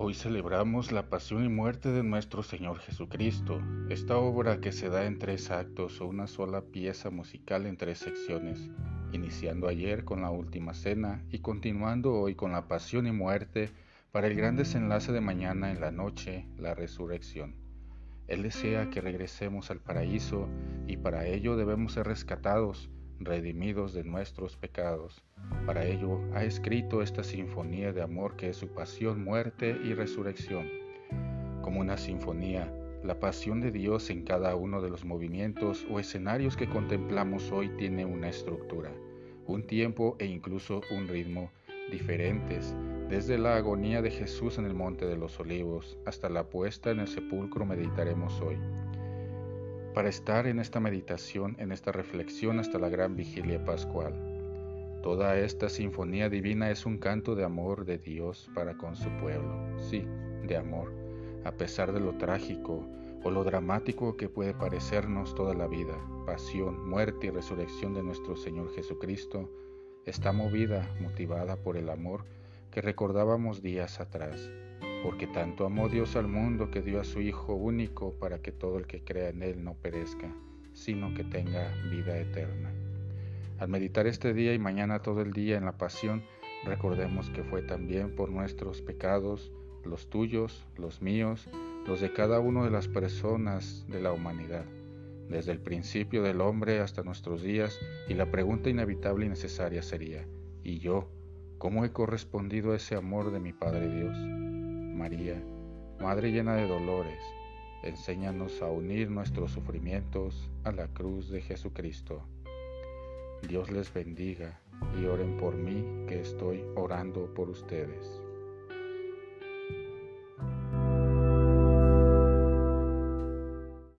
Hoy celebramos la pasión y muerte de nuestro Señor Jesucristo, esta obra que se da en tres actos o una sola pieza musical en tres secciones, iniciando ayer con la última cena y continuando hoy con la pasión y muerte para el gran desenlace de mañana en la noche, la resurrección. Él desea que regresemos al paraíso y para ello debemos ser rescatados, redimidos de nuestros pecados. Para ello ha escrito esta sinfonía de amor que es su pasión, muerte y resurrección. Como una sinfonía, la pasión de Dios en cada uno de los movimientos o escenarios que contemplamos hoy tiene una estructura, un tiempo e incluso un ritmo diferentes, desde la agonía de Jesús en el Monte de los Olivos hasta la puesta en el sepulcro meditaremos hoy para estar en esta meditación, en esta reflexión hasta la gran vigilia pascual. Toda esta sinfonía divina es un canto de amor de Dios para con su pueblo, sí, de amor, a pesar de lo trágico o lo dramático que puede parecernos toda la vida, pasión, muerte y resurrección de nuestro Señor Jesucristo, está movida, motivada por el amor que recordábamos días atrás porque tanto amó Dios al mundo que dio a su Hijo único para que todo el que crea en Él no perezca, sino que tenga vida eterna. Al meditar este día y mañana todo el día en la pasión, recordemos que fue también por nuestros pecados, los tuyos, los míos, los de cada una de las personas de la humanidad, desde el principio del hombre hasta nuestros días, y la pregunta inevitable y necesaria sería, ¿y yo? ¿Cómo he correspondido a ese amor de mi Padre Dios? María, Madre llena de dolores, enséñanos a unir nuestros sufrimientos a la cruz de Jesucristo. Dios les bendiga y oren por mí que estoy orando por ustedes.